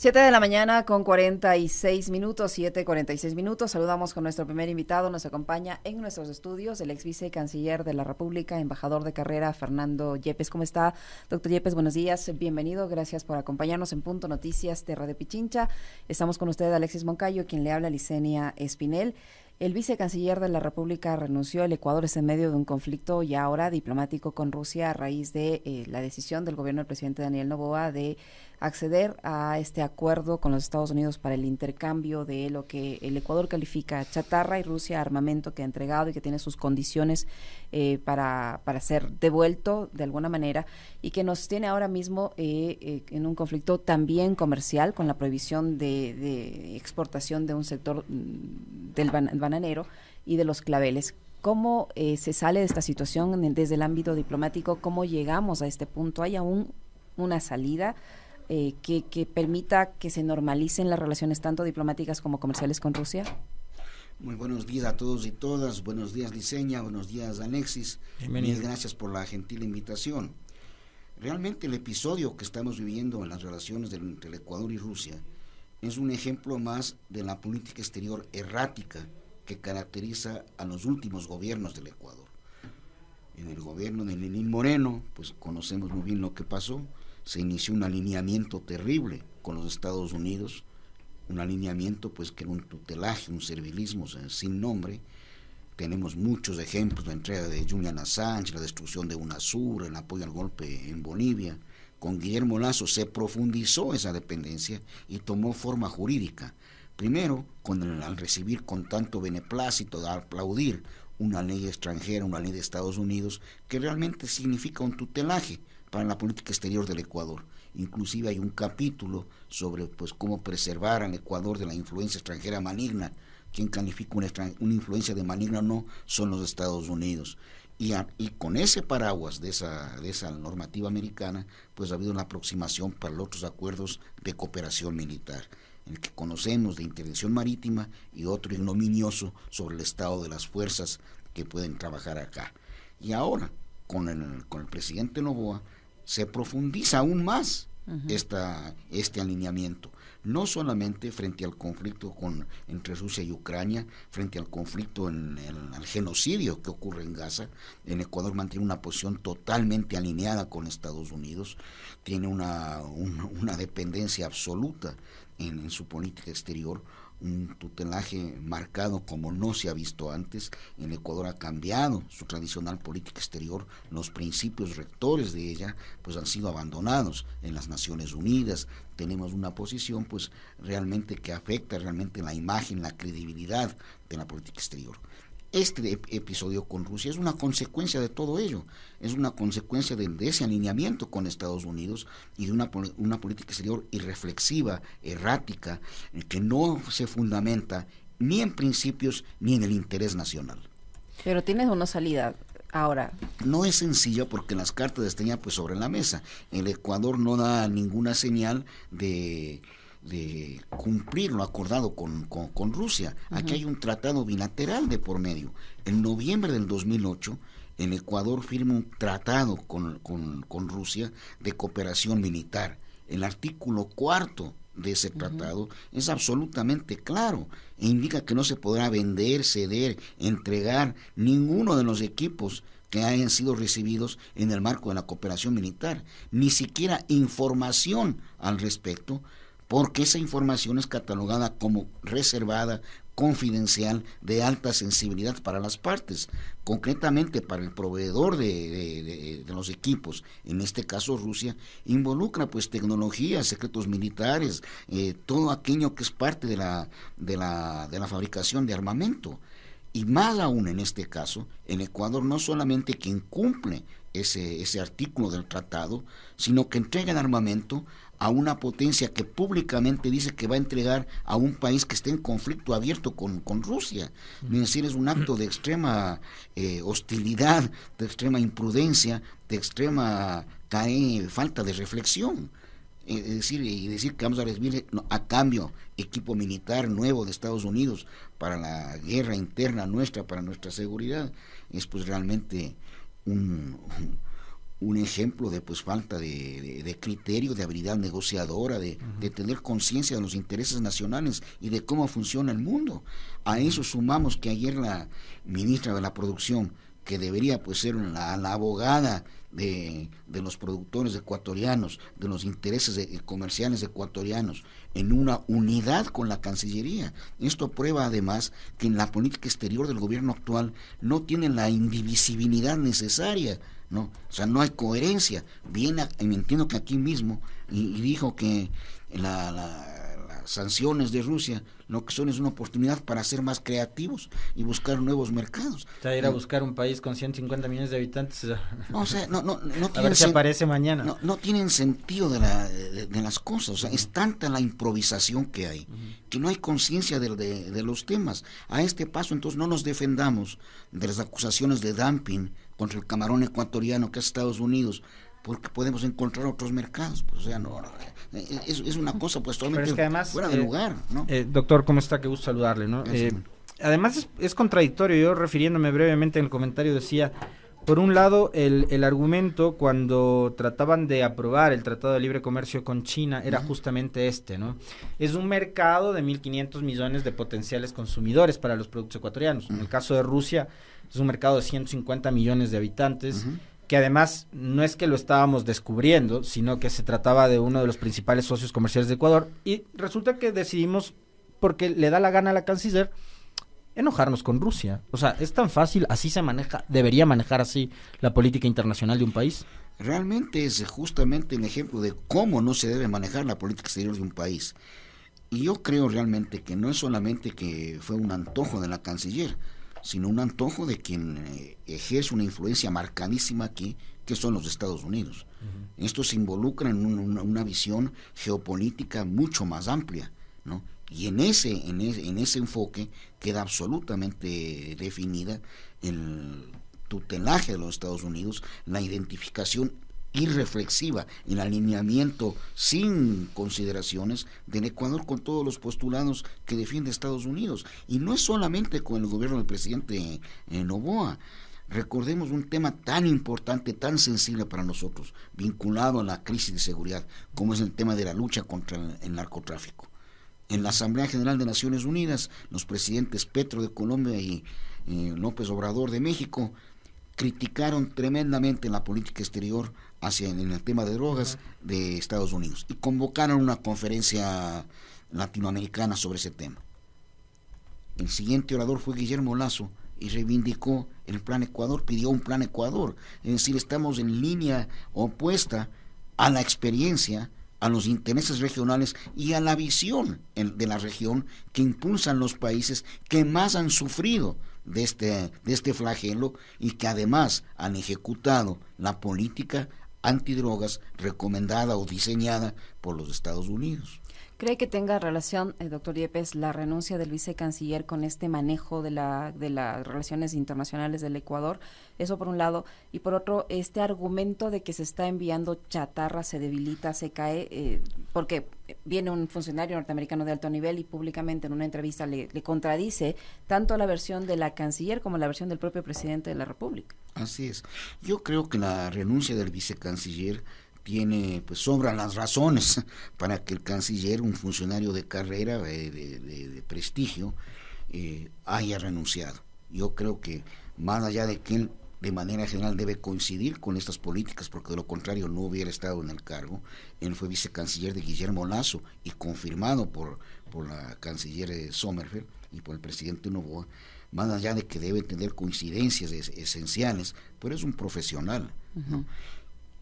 7 de la mañana con 46 minutos, 7.46 minutos. Saludamos con nuestro primer invitado. Nos acompaña en nuestros estudios el ex vicecanciller de la República, embajador de carrera, Fernando Yepes. ¿Cómo está, doctor Yepes? Buenos días, bienvenido. Gracias por acompañarnos en Punto Noticias de Pichincha. Estamos con usted, Alexis Moncayo, quien le habla, Licenia Espinel. El vicecanciller de la República renunció. El Ecuador es en medio de un conflicto ya ahora diplomático con Rusia a raíz de eh, la decisión del gobierno del presidente Daniel Novoa de acceder a este acuerdo con los Estados Unidos para el intercambio de lo que el Ecuador califica chatarra y Rusia armamento que ha entregado y que tiene sus condiciones eh, para, para ser devuelto de alguna manera y que nos tiene ahora mismo eh, eh, en un conflicto también comercial con la prohibición de, exportación de un sector mm, del bananero y de los claveles. ¿Cómo se sale de esta situación desde el ámbito diplomático? ¿Cómo llegamos a este punto? ¿Hay aún una salida? Eh, que, permita que se normalicen las relaciones tanto diplomáticas como comerciales con Rusia? Muy buenos días a todos y todas. Buenos días, Diseña. Buenos días, Alexis. Bienvenido. gracias por la gentil invitación. Realmente el episodio que estamos viviendo en las relaciones entre el Ecuador y Rusia es un ejemplo más de la política exterior errática que caracteriza a los últimos gobiernos del Ecuador. En el gobierno de Lenín Moreno, pues conocemos muy bien lo que pasó se inició un alineamiento terrible con los Estados Unidos, un alineamiento pues que era un tutelaje, un servilismo sin nombre. Tenemos muchos ejemplos, la entrega de Julian Assange, la destrucción de UNASUR, el apoyo al golpe en Bolivia. Con Guillermo Lazo se profundizó esa dependencia y tomó forma jurídica. Primero, con al recibir con tanto beneplácito, al aplaudir una ley extranjera, una ley de Estados Unidos, que realmente significa un tutelaje, para la política exterior del Ecuador. Inclusive hay un capítulo sobre pues cómo preservar al Ecuador de la influencia extranjera maligna. Quien califica una, una influencia de maligna o no son los Estados Unidos. Y, y, con ese paraguas de esa, de esa normativa americana, pues ha habido una aproximación para los otros acuerdos de cooperación militar, el que conocemos de intervención marítima y otro ignominioso sobre el estado de las fuerzas que pueden trabajar acá. Y ahora, con el, con el presidente Novoa, se profundiza aún más esta, este alineamiento, no solamente frente al conflicto con, entre Rusia y Ucrania, frente al conflicto en el genocidio que ocurre en Gaza, en Ecuador mantiene una posición totalmente alineada con Estados Unidos, tiene una, una, dependencia absoluta en su política exterior, un tutelaje marcado como no se ha visto antes. En Ecuador ha cambiado su tradicional política exterior, los principios rectores de ella pues han sido abandonados en las Naciones Unidas. Tenemos una posición pues realmente que afecta realmente la imagen, la credibilidad de la política exterior. Este episodio con Rusia es una consecuencia de todo ello, es una consecuencia de, ese alineamiento con Estados Unidos y de una, una política exterior irreflexiva, errática, que no se fundamenta ni en principios ni en el interés nacional. Pero tienes una salida ahora. No es sencilla porque las cartas están pues sobre la mesa. El Ecuador no da ninguna señal de de cumplir lo acordado con, con, Rusia. Aquí hay un tratado bilateral de por medio. En noviembre del 2008, el Ecuador firma un tratado con, con, Rusia de cooperación militar. El artículo cuarto de ese tratado es absolutamente claro e indica que no se podrá vender, ceder, entregar ninguno de los equipos que hayan sido recibidos en el marco de la cooperación militar, ni siquiera información al respecto porque esa información es catalogada como reservada, confidencial, de alta sensibilidad para las partes, concretamente para el proveedor de, los equipos, en este caso Rusia, involucra pues tecnología, secretos militares, eh, todo aquello que es parte de la, de la, de la fabricación de armamento. Y más aún en este caso, en Ecuador no solamente que incumple ese, ese artículo del tratado, sino que entrega el armamento a una potencia que públicamente dice que va a entregar a un país que esté en conflicto abierto con, Rusia. Es decir, es un acto de extrema eh, hostilidad, de extrema imprudencia, de extrema falta de reflexión. Eh, es decir, y decir que vamos a recibir a cambio equipo militar nuevo de Estados Unidos para la guerra interna nuestra, para nuestra seguridad, es pues realmente un un ejemplo de pues falta de, criterio, de habilidad negociadora, de, de tener conciencia de los intereses nacionales y de cómo funciona el mundo. A eso sumamos que ayer la ministra de la Producción, que debería pues ser la, la abogada de, de, los productores ecuatorianos, de los intereses comerciales ecuatorianos, en una unidad con la Cancillería. Esto prueba además que en la política exterior del gobierno actual no tienen la indivisibilidad necesaria ¿no? O sea, no hay coherencia. Viene, me entiendo que aquí mismo, y, dijo que la, las sanciones de Rusia lo que son es una oportunidad para ser más creativos y buscar nuevos mercados. O sea, ir a buscar un país con 150 millones de habitantes. No, o sea, no, no, no a ver si aparece mañana. No, no tienen sentido de, la, de, las cosas. O sea, es tanta la improvisación que hay que no hay conciencia de, de, los temas. A este paso, entonces, no nos defendamos de las acusaciones de dumping contra el camarón ecuatoriano que es Estados Unidos, porque podemos encontrar otros mercados. Pues, o sea, no, eh, es, es, una cosa pues totalmente fuera de eh, lugar. ¿no? Eh, doctor, ¿cómo está? Qué gusto saludarle. ¿no? además es, es, contradictorio, yo refiriéndome brevemente en el comentario decía, por un lado, el, el, argumento cuando trataban de aprobar el Tratado de Libre Comercio con China era justamente este, ¿no? Es un mercado de 1.500 millones de potenciales consumidores para los productos ecuatorianos. En el caso de Rusia, es un mercado de 150 millones de habitantes. que además no es que lo estábamos descubriendo, sino que se trataba de uno de los principales socios comerciales de Ecuador. Y resulta que decidimos, porque le da la gana a la canciller, enojarnos con Rusia. O sea, es tan fácil, así se maneja, debería manejar así la política internacional de un país. Realmente es justamente el ejemplo de cómo no se debe manejar la política exterior de un país. Y yo creo realmente que no es solamente que fue un antojo de la canciller, sino un antojo de quien eh, ejerce una influencia marcadísima aquí, que son los Estados Unidos. Esto se involucra en una, visión geopolítica mucho más amplia, ¿no? Y en ese, en ese, en ese enfoque queda absolutamente definida el tutelaje de los Estados Unidos, la identificación irreflexiva, el alineamiento sin consideraciones del Ecuador con todos los postulados que defiende Estados Unidos. Y no es solamente con el gobierno del presidente eh, Novoa. Recordemos un tema tan importante, tan sensible para nosotros, vinculado a la crisis de seguridad, como es el tema de la lucha contra el, narcotráfico. En la Asamblea General de Naciones Unidas, los presidentes Petro de Colombia y eh, López Obrador de México criticaron tremendamente la política exterior hacia en el tema de drogas de Estados Unidos y convocaron una conferencia latinoamericana sobre ese tema. El siguiente orador fue Guillermo Lazo y reivindicó el plan Ecuador, pidió un plan Ecuador, es decir, estamos en línea opuesta a la experiencia, a los intereses regionales y a la visión de la región que impulsan los países que más han sufrido de este, de este flagelo y que además han ejecutado la política antidrogas recomendada o diseñada por los Estados Unidos. ¿Cree que tenga relación, eh, doctor Yepes, la renuncia del vicecanciller con este manejo de, la, de las relaciones internacionales del Ecuador? Eso por un lado. Y por otro, este argumento de que se está enviando chatarra, se debilita, se cae, eh, porque viene un funcionario norteamericano de alto nivel y públicamente en una entrevista le, le contradice tanto la versión de la canciller como la versión del propio presidente de la República. Así es. Yo creo que la renuncia del vicecanciller tiene, pues sobran las razones para que el canciller, un funcionario de carrera, de, de, prestigio, eh, haya renunciado. Yo creo que más allá de que él de manera general debe coincidir con estas políticas, porque de lo contrario no hubiera estado en el cargo. Él fue vicecanciller de Guillermo Lazo y confirmado por, por la canciller eh, Sommerfeld y por el presidente Novoa, más allá de que debe tener coincidencias esenciales, pero es un profesional.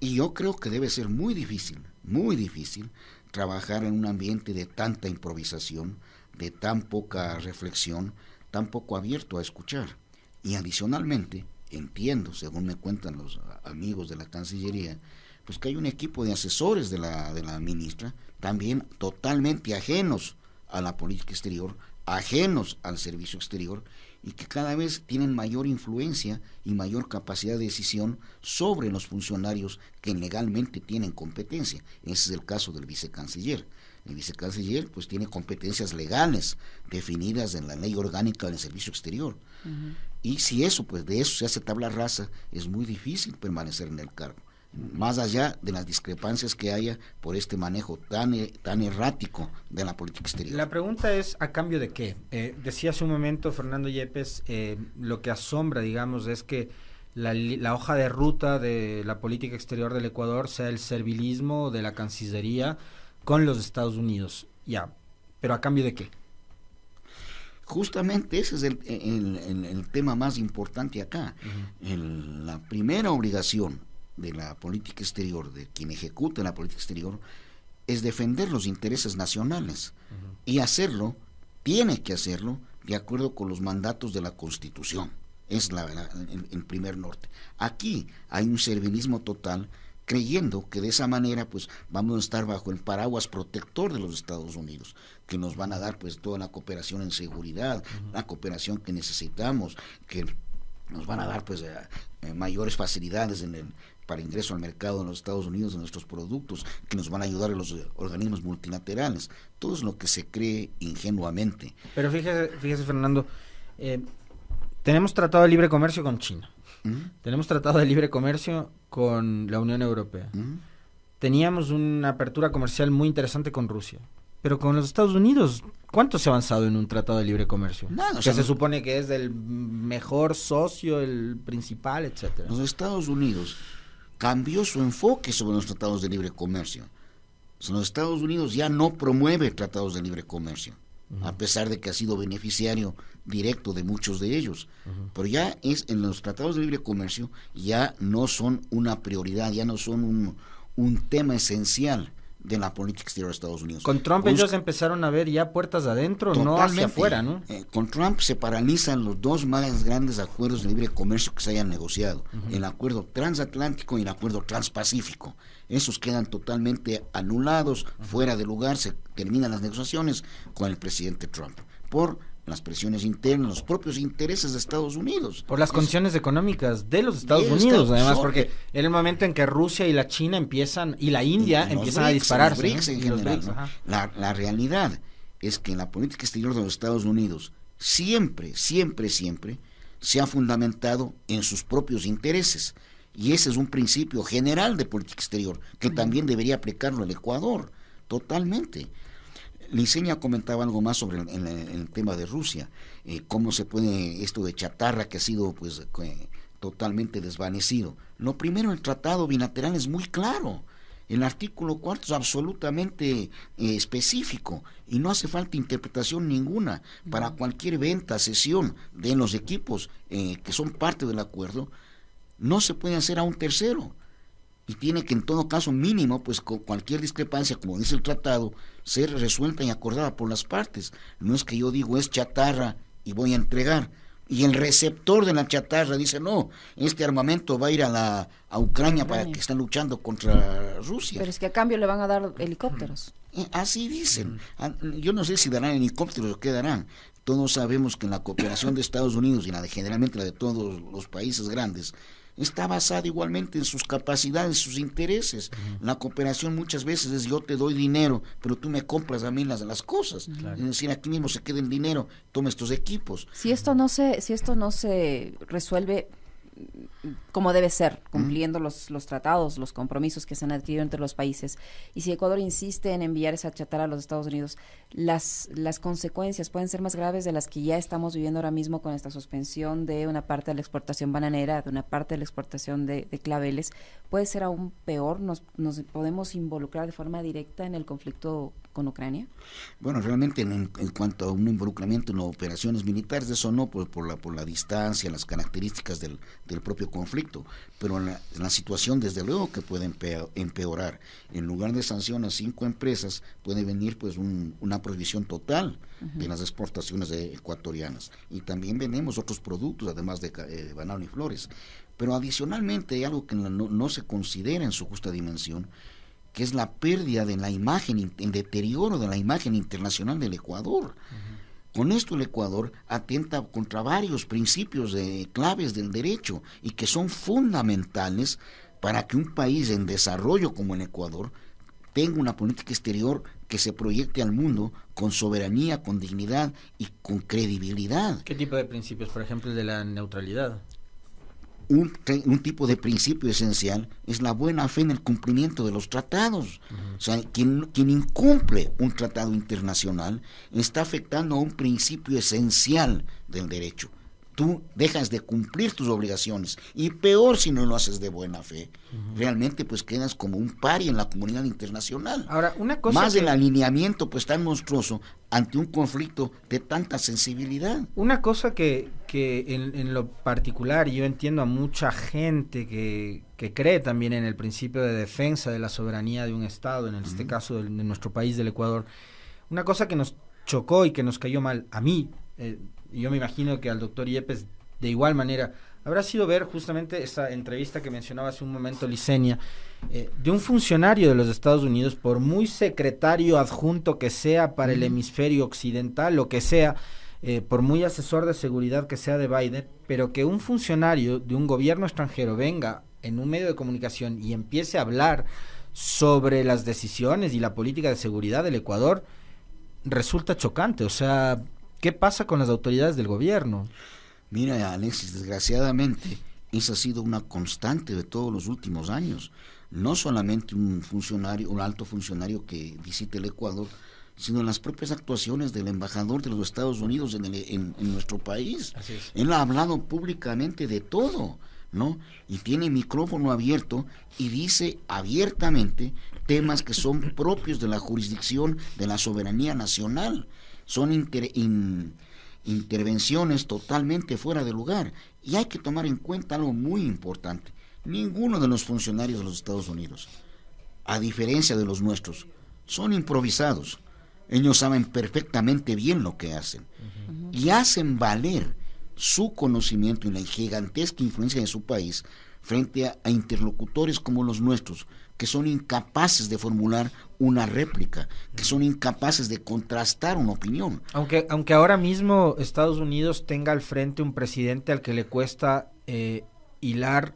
Y yo creo que debe ser muy difícil, muy difícil, trabajar en un ambiente de tanta improvisación, de tan poca reflexión, tan poco abierto a escuchar. Y adicionalmente, entiendo, según me cuentan los amigos de la Cancillería, pues que hay un equipo de asesores de la, de la ministra, también totalmente ajenos a la política exterior, ajenos al servicio exterior, y que cada vez tienen mayor influencia y mayor capacidad de decisión sobre los funcionarios que legalmente tienen competencia. Ese es el caso del vicecanciller. El vicecanciller pues tiene competencias legales definidas en la ley orgánica del servicio exterior. Y si eso, pues de eso se hace tabla rasa, es muy difícil permanecer en el cargo. Más allá de las discrepancias que haya por este manejo tan, eh, tan errático de la política exterior. La pregunta es, ¿a cambio de qué? Eh, decía hace un momento Fernando Yepes, eh, lo que asombra, digamos, es que la, la, hoja de ruta de la política exterior del Ecuador sea el servilismo de la Cancillería con los Estados Unidos. Ya, pero ¿a cambio de qué? Justamente ese es el, el, tema más importante acá. la primera obligación de la política exterior, de quien ejecuta la política exterior, es defender los intereses nacionales. Y hacerlo, tiene que hacerlo, de acuerdo con los mandatos de la Constitución. Es la, el, primer norte. Aquí hay un servilismo total creyendo que de esa manera pues vamos a estar bajo el paraguas protector de los Estados Unidos, que nos van a dar pues toda la cooperación en seguridad, la cooperación que necesitamos, que nos van a dar pues eh, eh, mayores facilidades en el, para ingreso al mercado en los Estados Unidos de nuestros productos, que nos van a ayudar en los eh, organismos multilaterales. Todo es lo que se cree ingenuamente. Pero fíjese, fíjese Fernando, tenemos tratado de libre comercio con China. Tenemos tratado de libre comercio con la Unión Europea. Teníamos una apertura comercial muy interesante con Rusia. Pero con los Estados Unidos, ¿cuánto se ha avanzado en un tratado de libre comercio? Nada. que se supone que es el mejor socio, el principal, etcétera. Los Estados Unidos cambió su enfoque sobre los tratados de libre comercio. Los Estados Unidos ya no promueve tratados de libre comercio, a pesar de que ha sido beneficiario directo de muchos de ellos. Pero ya es en los tratados de libre comercio ya no son una prioridad, ya no son un, un tema esencial de la política exterior de Estados Unidos. Con Trump ellos empezaron a ver ya puertas adentro, no hacia afuera, ¿no? Eh, con Trump se paralizan los dos más grandes acuerdos de libre comercio que se hayan negociado, el acuerdo transatlántico y el acuerdo transpacífico. Esos quedan totalmente anulados, fuera de lugar, se terminan las negociaciones con el presidente Trump por las presiones internas, los propios intereses de Estados Unidos. Por las condiciones económicas de los Estados Unidos, además, porque en el momento en que Rusia y la China empiezan, y la India empiezan a dispararse. la, la realidad es que la política exterior de los Estados Unidos siempre, siempre, siempre se ha fundamentado en sus propios intereses. Y ese es un principio general de política exterior, que también debería aplicarlo el Ecuador, totalmente. Liceña comentaba algo más sobre el, tema de Rusia, eh, cómo se puede esto de chatarra que ha sido pues totalmente desvanecido. Lo primero, el tratado bilateral es muy claro. El artículo cuarto es absolutamente eh, específico y no hace falta interpretación ninguna para cualquier venta, sesión de los equipos eh, que son parte del acuerdo. No se puede hacer a un tercero y tiene que en todo caso mínimo, pues con cualquier discrepancia, como dice el tratado, ser resuelta y acordada por las partes. No es que yo digo es chatarra y voy a entregar. Y el receptor de la chatarra dice, no, este armamento va a ir a, la, a Ucrania para que estén luchando contra Rusia. Pero es que a cambio le van a dar helicópteros. Eh, así dicen. Ah, yo no sé si darán helicópteros o qué darán. Todos sabemos que en la cooperación de Estados Unidos y la de generalmente la de todos los países grandes, está basada igualmente en sus capacidades, sus intereses. La cooperación muchas veces es yo te doy dinero, pero tú me compras a mí las, las cosas. Es decir, aquí mismo se queda el dinero, toma estos equipos. Si esto no se, si esto no se resuelve como debe ser, cumpliendo los, los tratados, los compromisos que se han adquirido entre los países. Y si Ecuador insiste en enviar esa chatarra a los Estados Unidos, las, las consecuencias pueden ser más graves de las que ya estamos viviendo ahora mismo con esta suspensión de una parte de la exportación bananera, de una parte de la exportación de, claveles. Puede ser aún peor, nos, nos podemos involucrar de forma directa en el conflicto con Ucrania? Bueno, realmente en, cuanto a un involucramiento en operaciones militares, eso no, por, por, la, por la distancia, las características del, del propio conflicto, pero en la, situación desde luego que puede empeorar. En lugar de sanciones a cinco empresas, puede venir pues una prohibición total de las exportaciones ecuatorianas. Y también vendemos otros productos, además de eh, banano y flores. Pero adicionalmente hay algo que no, no se considera en su justa dimensión, que es la pérdida de la imagen, el deterioro de la imagen internacional del Ecuador. Con esto el Ecuador atenta contra varios principios de, claves del derecho y que son fundamentales para que un país en desarrollo como el Ecuador tenga una política exterior que se proyecte al mundo con soberanía, con dignidad y con credibilidad. ¿Qué tipo de principios? Por ejemplo, el de la neutralidad. Un, un, tipo de principio esencial es la buena fe en el cumplimiento de los tratados. O sea, quien, quien incumple un tratado internacional está afectando a un principio esencial del derecho tú dejas de cumplir tus obligaciones y peor si no lo haces de buena fe. Realmente pues quedas como un pari en la comunidad internacional. Ahora, una cosa Más del alineamiento pues tan monstruoso ante un conflicto de tanta sensibilidad. Una cosa que, que en, lo particular yo entiendo a mucha gente que, que, cree también en el principio de defensa de la soberanía de un Estado, en este caso de, nuestro país, del Ecuador, una cosa que nos chocó y que nos cayó mal a mí, eh, y yo me imagino que al doctor Yepes de igual manera, habrá sido ver justamente esa entrevista que mencionaba hace un momento Licenia, eh, de un funcionario de los Estados Unidos, por muy secretario adjunto que sea para el hemisferio occidental, lo que sea, eh, por muy asesor de seguridad que sea de Biden, pero que un funcionario de un gobierno extranjero venga en un medio de comunicación y empiece a hablar sobre las decisiones y la política de seguridad del Ecuador, resulta chocante. O sea, ¿Qué pasa con las autoridades del gobierno? Mira, Alexis, desgraciadamente, esa ha sido una constante de todos los últimos años. No solamente un funcionario, un alto funcionario que visite el Ecuador, sino las propias actuaciones del embajador de los Estados Unidos en, nuestro país. Él ha hablado públicamente de todo, ¿no? Y tiene micrófono abierto y dice abiertamente temas que son propios de la jurisdicción de la soberanía nacional son intervenciones totalmente fuera de lugar. Y hay que tomar en cuenta algo muy importante. Ninguno de los funcionarios de los Estados Unidos, a diferencia de los nuestros, son improvisados. Ellos saben perfectamente bien lo que hacen y hacen valer su conocimiento y la gigantesca influencia de su país frente a interlocutores como los nuestros, que son incapaces de formular una réplica, que son incapaces de contrastar una opinión. Aunque, aunque ahora mismo Estados Unidos tenga al frente un presidente al que le cuesta eh, hilar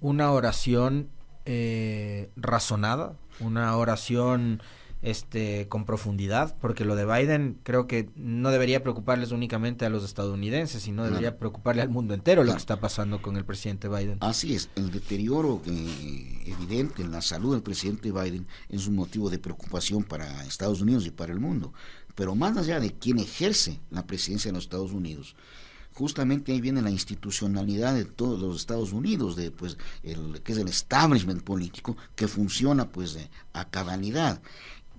una oración eh, razonada, una oración este con profundidad, porque lo de Biden creo que no debería preocuparles únicamente a los estadounidenses, sino debería preocuparle al mundo entero lo que está pasando con el presidente Biden. Así es, el deterioro eh, evidente en la salud del presidente Biden es un motivo de preocupación para Estados Unidos y para el mundo, pero más allá de quien ejerce la presidencia de los Estados Unidos, justamente ahí viene la institucionalidad de todos los Estados Unidos, de pues el que es el establishment político que funciona pues a cabalidad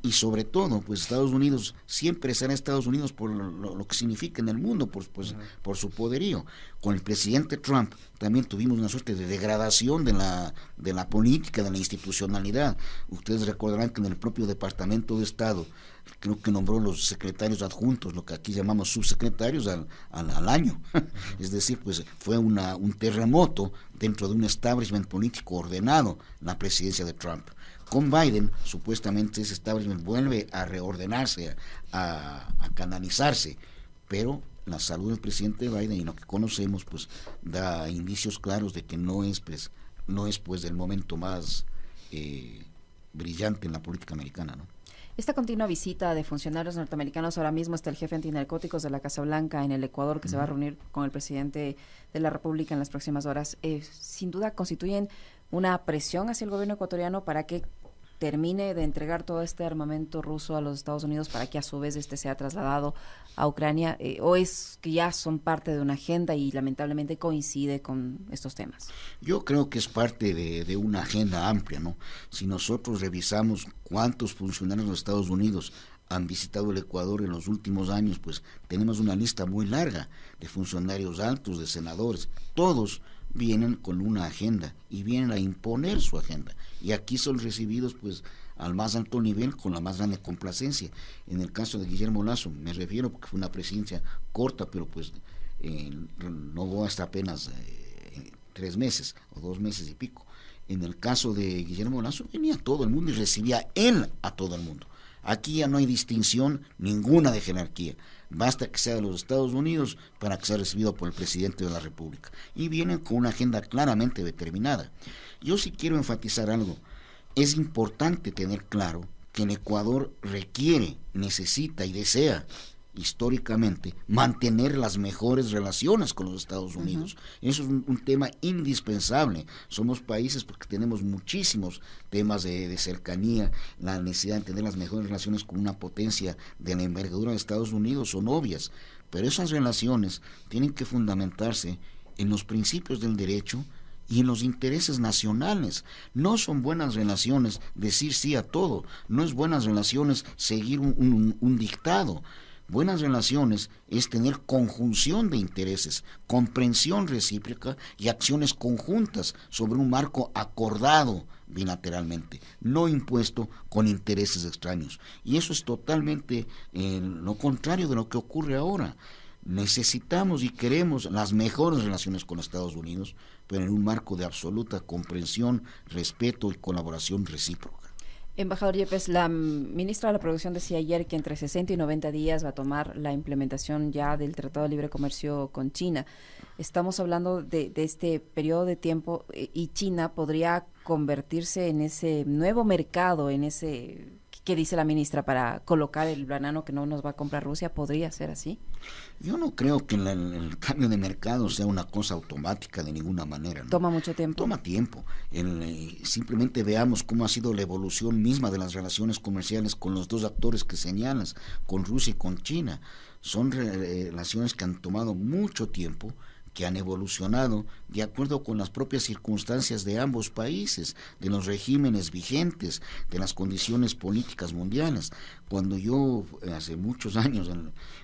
y sobre todo, pues Estados Unidos siempre será Estados Unidos por lo, que significa en el mundo, por, pues, por su poderío. Con el presidente Trump también tuvimos una suerte de degradación de la, de la política, de la institucionalidad. Ustedes recordarán que en el propio Departamento de Estado, creo que nombró los secretarios adjuntos, lo que aquí llamamos subsecretarios al, al, año. es decir, pues fue una, un terremoto dentro de un establishment político ordenado, la presidencia de Trump. Con Biden, supuestamente ese establishment vuelve a reordenarse, a, canalizarse, pero la salud del presidente Biden y lo que conocemos, pues da indicios claros de que no es, pues, no es pues el momento más eh, brillante en la política americana, ¿no? Esta continua visita de funcionarios norteamericanos, ahora mismo está el jefe antinarcóticos de la Casa Blanca en el Ecuador, que se va a reunir con el presidente de la República en las próximas horas, eh, sin duda constituyen una presión hacia el gobierno ecuatoriano para que termine de entregar todo este armamento ruso a los Estados Unidos para que a su vez este sea trasladado a Ucrania eh, o es que ya son parte de una agenda y lamentablemente coincide con estos temas? Yo creo que es parte de, de una agenda amplia, ¿no? Si nosotros revisamos cuántos funcionarios de los Estados Unidos han visitado el Ecuador en los últimos años, pues tenemos una lista muy larga de funcionarios altos, de senadores, todos vienen con una agenda y vienen a imponer su agenda. Y aquí son recibidos pues al más alto nivel con la más grande complacencia. En el caso de Guillermo Lazo, me refiero porque fue una presidencia corta, pero pues no hasta apenas eh, tres meses o dos meses y pico. En el caso de Guillermo Lazo venía todo el mundo y recibía él a todo el mundo. Aquí ya no hay distinción ninguna de jerarquía. Basta que sea de los Estados Unidos para que sea recibido por el presidente de la República. Y vienen con una agenda claramente determinada. Yo sí quiero enfatizar algo. Es importante tener claro que el Ecuador requiere, necesita y desea históricamente mantener las mejores relaciones con los Estados Unidos. Eso es un, tema indispensable. Somos países porque tenemos muchísimos temas de, cercanía, la necesidad de tener las mejores relaciones con una potencia de la envergadura de Estados Unidos son obvias, pero esas relaciones tienen que fundamentarse en los principios del derecho, y en los intereses nacionales. No son buenas relaciones decir sí a todo, no es buenas relaciones seguir un dictado. Buenas relaciones es tener conjunción de intereses, comprensión recíproca y acciones conjuntas sobre un marco acordado bilateralmente, no impuesto con intereses extraños. Y eso es totalmente eh, lo contrario de lo que ocurre ahora. Necesitamos y queremos las mejores relaciones con Estados Unidos, pero en un marco de absoluta comprensión, respeto y colaboración recíproca. Embajador Yepes, la ministra de la Producción decía ayer que entre 60 y 90 días va a tomar la implementación ya del Tratado de Libre Comercio con China. Estamos hablando de, este periodo de tiempo eh, y China podría convertirse en ese nuevo mercado, en ese ¿Qué dice la ministra para colocar el banano que no nos va a comprar Rusia? ¿Podría ser así? Yo no creo que el, cambio de mercado sea una cosa automática de ninguna manera. Toma mucho tiempo. Toma tiempo. Eh, simplemente veamos cómo ha sido la evolución misma de las relaciones comerciales con los dos actores que señalas, con Rusia y con China. Son relaciones que han tomado mucho tiempo que han evolucionado de acuerdo con las propias circunstancias de ambos países, de los regímenes vigentes, de las condiciones políticas mundiales. Cuando yo, eh, hace muchos años,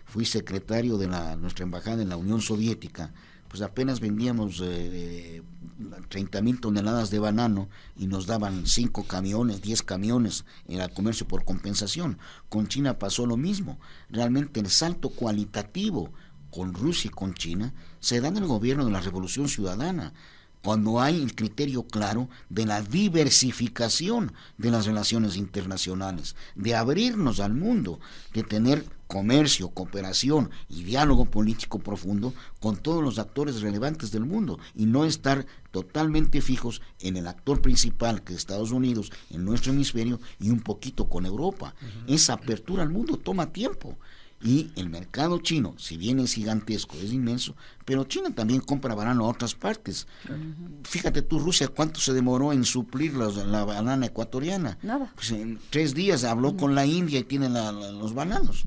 fui secretario de la, nuestra embajada en la Unión Soviética, pues apenas vendíamos eh, 30 mil toneladas de banano y nos daban 5 camiones, 10 camiones en el comercio por compensación. Con China pasó lo mismo. Realmente el salto cualitativo con Rusia y con China se da en el gobierno de la Revolución Ciudadana, cuando hay el criterio claro de la diversificación de las relaciones internacionales, de abrirnos al mundo, de tener comercio, cooperación y diálogo político profundo con todos los actores relevantes del mundo y no estar totalmente fijos en el actor principal que es Estados Unidos, en nuestro hemisferio y un poquito con Europa. Esa apertura al mundo toma tiempo y el mercado chino, si bien es gigantesco, es inmenso, pero China también compra banano a otras partes. Fíjate tú, Rusia, cuánto se demoró en suplir la banana ecuatoriana. Nada. Pues en tres días habló con la India y tiene los bananos.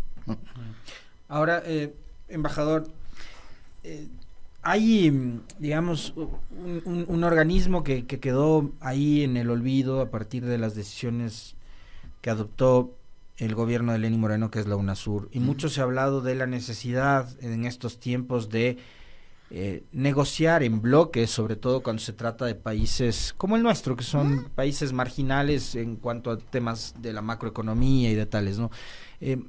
Ahora, eh, embajador, eh, hay, digamos, un, organismo que, que quedó ahí en el olvido a partir de las decisiones que adoptó el gobierno de Lenín Moreno, que es la UNASUR. Y mucho se ha hablado de la necesidad en estos tiempos de eh, negociar en bloques, sobre todo cuando se trata de países como el nuestro, que son países marginales en cuanto a temas de la macroeconomía y de tales, ¿no? Eh,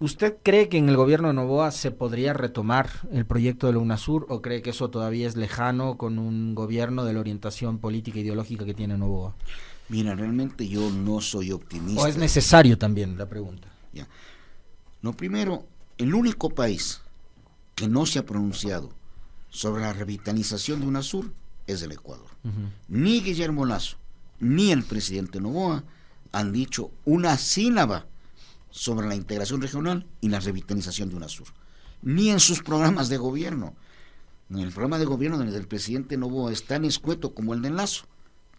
¿Usted cree que en el gobierno de Novoa se podría retomar el proyecto de la UNASUR o cree que eso todavía es lejano con un gobierno de la orientación política e ideológica que tiene Novoa? Mira, realmente yo no soy optimista. ¿O es necesario también la pregunta? Ya. No, primero, el único país que no se ha pronunciado sobre la revitalización de UNASUR es el Ecuador. Ni Guillermo Lazo, ni el presidente Novoa han dicho una sílaba sobre la integración regional y la revitalización de UNASUR. Ni en sus programas de gobierno. En el programa de gobierno del presidente Novoa es tan escueto como el de Lazo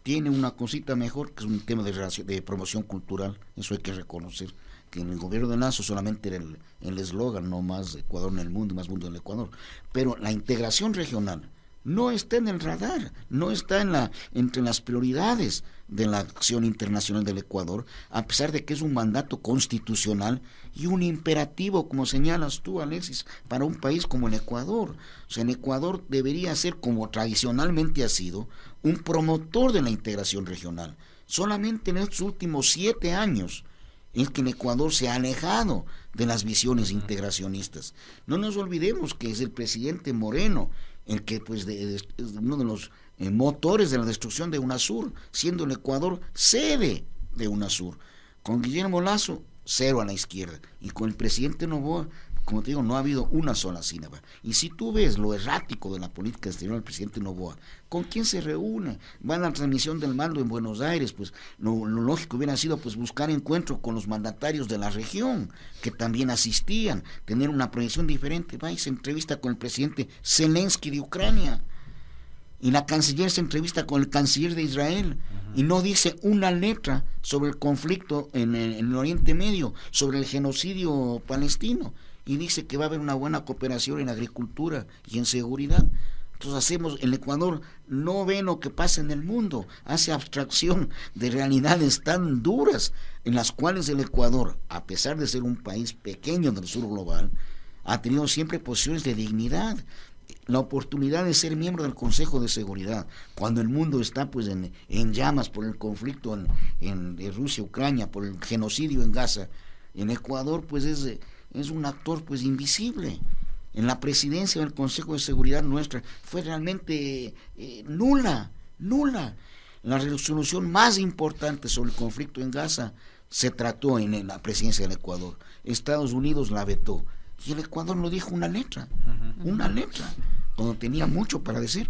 tiene una cosita mejor, que es un tema de, de promoción cultural, eso hay que reconocer, que en el gobierno de Lazo solamente era el eslogan, no más Ecuador en el mundo, más mundo en el Ecuador, pero la integración regional no está en el radar, no está en la, entre las prioridades de la acción internacional del Ecuador, a pesar de que es un mandato constitucional y un imperativo, como señalas tú, Alexis, para un país como el Ecuador. O sea, el Ecuador debería ser, como tradicionalmente ha sido, un promotor de la integración regional. Solamente en estos últimos siete años es que el Ecuador se ha alejado de las visiones integracionistas. No nos olvidemos que es el presidente Moreno el que pues es uno de los eh, motores de la destrucción de UNASUR, siendo el Ecuador sede de UNASUR. Con Guillermo Lazo, cero a la izquierda. Y con el presidente Novoa, como te digo, no ha habido una sola sílaba. Y si tú ves lo errático de la política exterior del presidente Novoa, ¿con quién se reúne? Va a la transmisión del mando en Buenos Aires, pues lo, lógico hubiera sido pues buscar encuentro con los mandatarios de la región, que también asistían, tener una proyección diferente. Va y se entrevista con el presidente Zelensky de Ucrania. Y la canciller se entrevista con el canciller de Israel y no dice una letra sobre el conflicto en el, Oriente Medio, sobre el genocidio palestino. Y dice que va a haber una buena cooperación en agricultura y en seguridad. Entonces hacemos, el Ecuador no ve lo que pasa en el mundo, hace abstracción de realidades tan duras en las cuales el Ecuador, a pesar de ser un país pequeño del sur global, ha tenido siempre posiciones de dignidad la oportunidad de ser miembro del Consejo de Seguridad, cuando el mundo está pues en, llamas por el conflicto en, en, Rusia, Ucrania, por el genocidio en Gaza, en Ecuador pues es, es un actor pues invisible. En la presidencia del Consejo de Seguridad nuestra fue realmente eh, nula, nula. La resolución más importante sobre el conflicto en Gaza se trató en la presidencia del Ecuador. Estados Unidos la vetó y el Ecuador no dijo una letra, una letra, cuando tenía mucho para decir.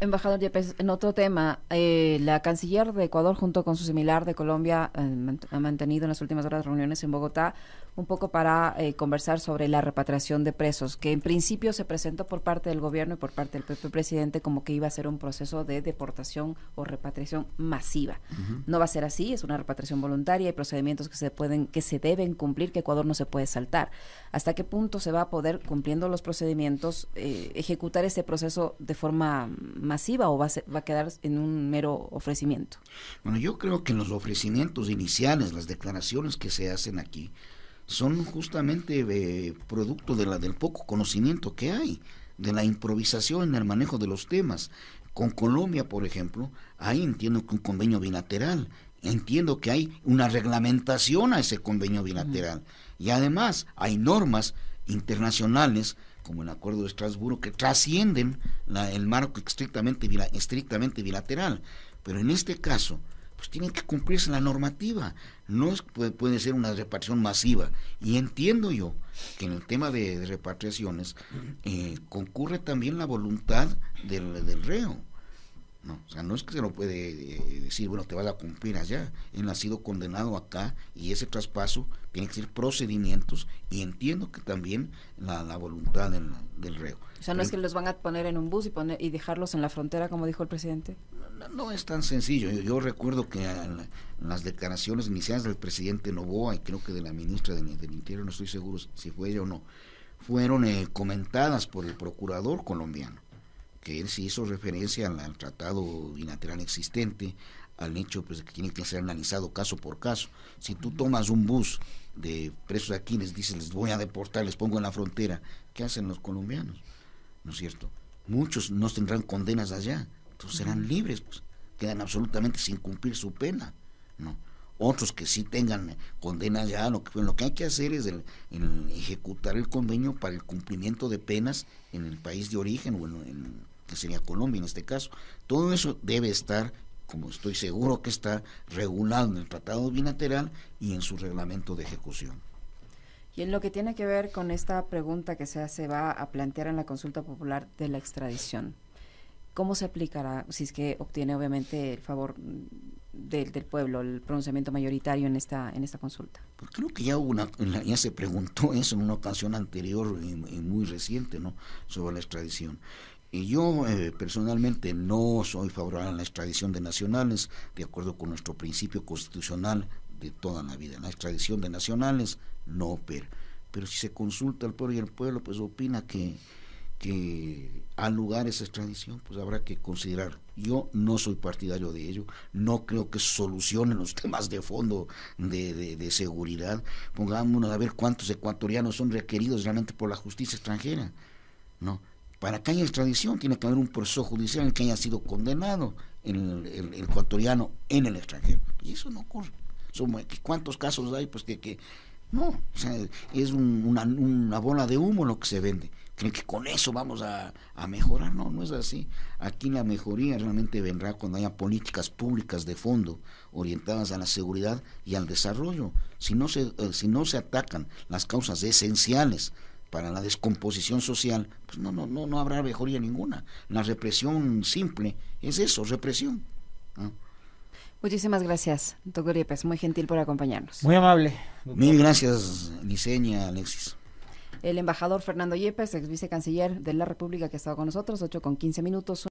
Embajador Yepes, en otro tema, eh, la canciller de Ecuador junto con su similar de Colombia eh, ha mantenido en las últimas horas reuniones en Bogotá un poco para eh, conversar sobre la repatriación de presos, que en principio se presentó por parte del gobierno y por parte del propio presidente como que iba a ser un proceso de deportación o repatriación masiva. No va a ser así, es una repatriación voluntaria, y procedimientos que se pueden, que se deben cumplir, que Ecuador no se puede saltar. ¿Hasta qué punto se va a poder, cumpliendo los procedimientos, eh, ejecutar ese proceso de forma masiva o va a, va a quedar en un mero ofrecimiento? Bueno, yo creo que en los ofrecimientos iniciales, las declaraciones que se hacen aquí, son justamente eh, producto de la, del poco conocimiento que hay, de la improvisación en el manejo de los temas. Con Colombia, por ejemplo, ahí entiendo que un convenio bilateral, entiendo que hay una reglamentación a ese convenio bilateral. Y además hay normas internacionales, como el Acuerdo de Estrasburgo, que trascienden el marco estrictamente, estrictamente bilateral. Pero en este caso, pues tiene que cumplirse la normativa. No es, puede, ser una repatriación masiva. Y entiendo yo que en el tema de, repatriaciones eh, concurre también la voluntad del, del reo. No, o sea, no es que se lo puede eh, decir, bueno, te vas a cumplir allá. Él ha sido condenado acá y ese traspaso tiene que ser procedimientos y entiendo que también la, la voluntad del, del, reo. O sea, no es que los van a poner en un bus y, poner, y dejarlos en la frontera, como dijo el presidente. No, es tan sencillo. Yo, recuerdo que las declaraciones iniciales del presidente Novoa y creo que de la ministra del, Interior, no estoy seguro si fue ella o no, fueron eh, comentadas por el procurador colombiano que él sí hizo referencia al, tratado bilateral existente, al hecho pues, que tiene que ser analizado caso por caso. Si tú tomas un bus de presos aquí, les dices, les voy a deportar, les pongo en la frontera, ¿qué hacen los colombianos? ¿No es cierto? Muchos no tendrán condenas allá, entonces serán libres, pues, quedan absolutamente sin cumplir su pena, ¿no? Otros que sí tengan condenas ya, lo que, lo que hay que hacer es el, ejecutar el convenio para el cumplimiento de penas en el país de origen o en que sería Colombia en este caso. Todo eso debe estar, como estoy seguro que está, regulado en el tratado bilateral y en su reglamento de ejecución. Y en lo que tiene que ver con esta pregunta que se hace, va a plantear en la consulta popular de la extradición. ¿Cómo se aplicará si es que obtiene obviamente el favor del, pueblo, el pronunciamiento mayoritario en esta en esta consulta? Pues creo que ya una, ya se preguntó eso en una ocasión anterior y, y muy reciente, ¿no? Sobre la extradición. Y yo eh, personalmente no soy favorable a la extradición de nacionales, de acuerdo con nuestro principio constitucional de toda la vida. La extradición de nacionales no opera. Pero si se consulta al pueblo y el pueblo pues opina que, que ha lugar esa extradición, pues habrá que considerar. Yo no soy partidario de ello, no creo que solucione los temas de fondo de, de, de seguridad. Pongámonos a ver cuántos ecuatorianos son requeridos realmente por la justicia extranjera. No, para que haya extradición tiene que haber un proceso judicial en el que haya sido condenado el, el, ecuatoriano en el extranjero. Y eso no ocurre. ¿Cuántos casos hay? Pues que, no, o sea, es una, una, bola de humo lo que se vende. Creen que con eso vamos a, a, mejorar. No, no es así. Aquí la mejoría realmente vendrá cuando haya políticas públicas de fondo orientadas a la seguridad y al desarrollo. Si no se, eh, si no se atacan las causas esenciales para la descomposición social, pues no, no, no, no habrá mejoría ninguna. La represión simple es eso, represión. Muchísimas gracias, doctor Yepes, muy gentil por acompañarnos. Muy amable. Mil gracias, Liceña, Alexis. El embajador Fernando Yepes, ex vicecanciller de la República que ha estado con nosotros, 8 con 15 minutos.